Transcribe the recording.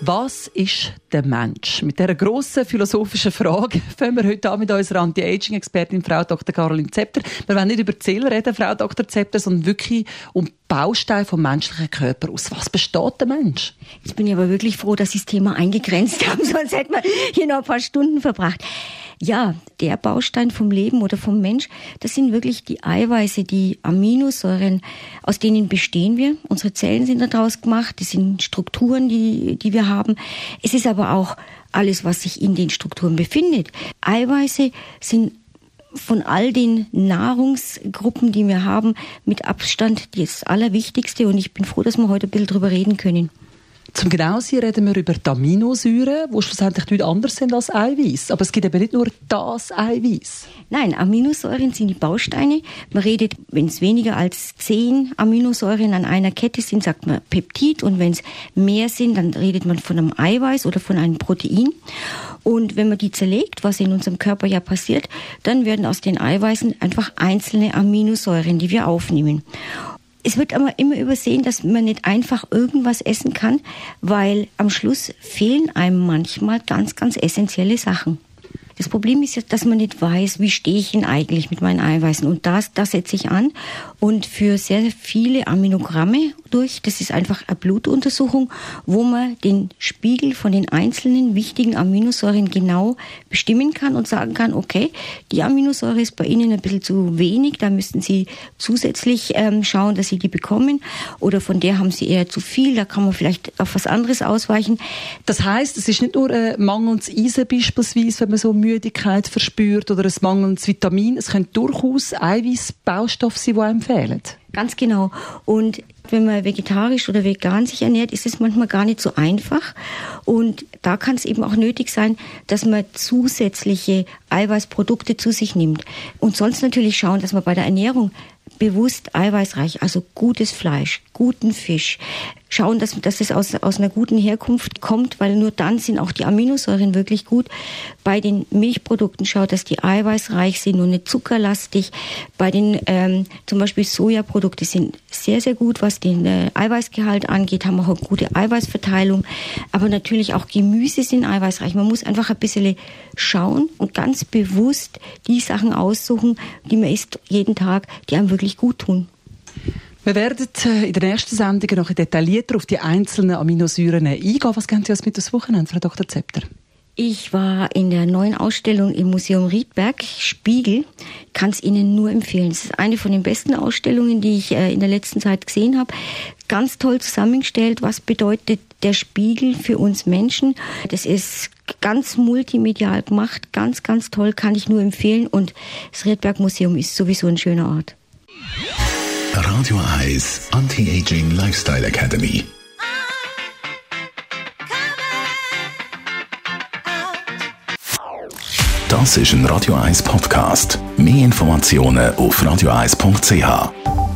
was ist der Mensch? Mit dieser grossen philosophischen Frage fangen wir heute an mit unserer Anti-Aging-Expertin, Frau Dr. Caroline Zepter. Wir wollen nicht über Ziele reden, Frau Dr. Zepter, sondern wirklich um Bausteine vom menschlichen Körper aus. Was besteht der Mensch? Jetzt bin ich aber wirklich froh, dass Sie das Thema eingegrenzt haben, sonst hätten wir hier noch ein paar Stunden verbracht. Ja, der Baustein vom Leben oder vom Mensch, das sind wirklich die Eiweiße, die Aminosäuren, aus denen bestehen wir. Unsere Zellen sind daraus gemacht, das sind Strukturen, die, die wir haben. Es ist aber auch alles, was sich in den Strukturen befindet. Eiweiße sind von all den Nahrungsgruppen, die wir haben, mit Abstand das Allerwichtigste. Und ich bin froh, dass wir heute ein bisschen drüber reden können. Zum genau sein reden wir über die Aminosäuren, die schlussendlich nicht anders sind als Eiweiß. Aber es gibt eben nicht nur das Eiweiß. Nein, Aminosäuren sind die Bausteine. Man redet, wenn es weniger als zehn Aminosäuren an einer Kette sind, sagt man Peptid. Und wenn es mehr sind, dann redet man von einem Eiweiß oder von einem Protein. Und wenn man die zerlegt, was in unserem Körper ja passiert, dann werden aus den Eiweißen einfach einzelne Aminosäuren, die wir aufnehmen. Es wird aber immer übersehen, dass man nicht einfach irgendwas essen kann, weil am Schluss fehlen einem manchmal ganz, ganz essentielle Sachen. Das Problem ist ja, dass man nicht weiß, wie stehe ich denn eigentlich mit meinen Eiweißen. Und das, das setze ich an. Und für sehr viele Aminogramme durch, das ist einfach eine Blutuntersuchung, wo man den Spiegel von den einzelnen wichtigen Aminosäuren genau bestimmen kann und sagen kann, okay, die Aminosäure ist bei Ihnen ein bisschen zu wenig, da müssten Sie zusätzlich ähm, schauen, dass Sie die bekommen. Oder von der haben Sie eher zu viel, da kann man vielleicht auf was anderes ausweichen. Das heißt, es ist nicht nur ein mangelndes Eisen beispielsweise, wenn man so Müdigkeit verspürt oder ein mangelndes Vitamin. Es können durchaus Eiweißbaustoffe sein, die einem fehlen. Ganz genau. Und wenn man vegetarisch oder vegan sich ernährt, ist es manchmal gar nicht so einfach. Und da kann es eben auch nötig sein, dass man zusätzliche Eiweißprodukte zu sich nimmt. Und sonst natürlich schauen, dass man bei der Ernährung bewusst eiweißreich, also gutes Fleisch, guten Fisch, schauen, dass, dass es aus, aus einer guten Herkunft kommt, weil nur dann sind auch die Aminosäuren wirklich gut. Bei den Milchprodukten schaut, dass die eiweißreich sind und nicht zuckerlastig. Bei den ähm, zum Beispiel Sojaprodukte sind sehr, sehr gut, was den äh, Eiweißgehalt angeht, haben auch eine gute Eiweißverteilung. Aber natürlich auch Gemüse sind eiweißreich. Man muss einfach ein bisschen schauen und ganz bewusst die Sachen aussuchen, die man isst jeden Tag, die einem wirklich gut tun. Wir werden äh, in der nächsten Sendung noch detaillierter auf die einzelnen Aminosäuren eingehen. Was gehen Sie uns mit das Wochenende, Frau Dr. Zepter? Ich war in der neuen Ausstellung im Museum Riedberg, Spiegel. Kann es Ihnen nur empfehlen. Es ist eine von den besten Ausstellungen, die ich äh, in der letzten Zeit gesehen habe. Ganz toll zusammengestellt. Was bedeutet der Spiegel für uns Menschen? Das ist ganz multimedial gemacht. Ganz, ganz toll. Kann ich nur empfehlen. Und das Riedberg Museum ist sowieso ein schöner Ort. Radio 1 Anti-Aging Lifestyle Academy. Das ist ein Radio 1 Podcast. Mehr Informationen auf radio1.ch.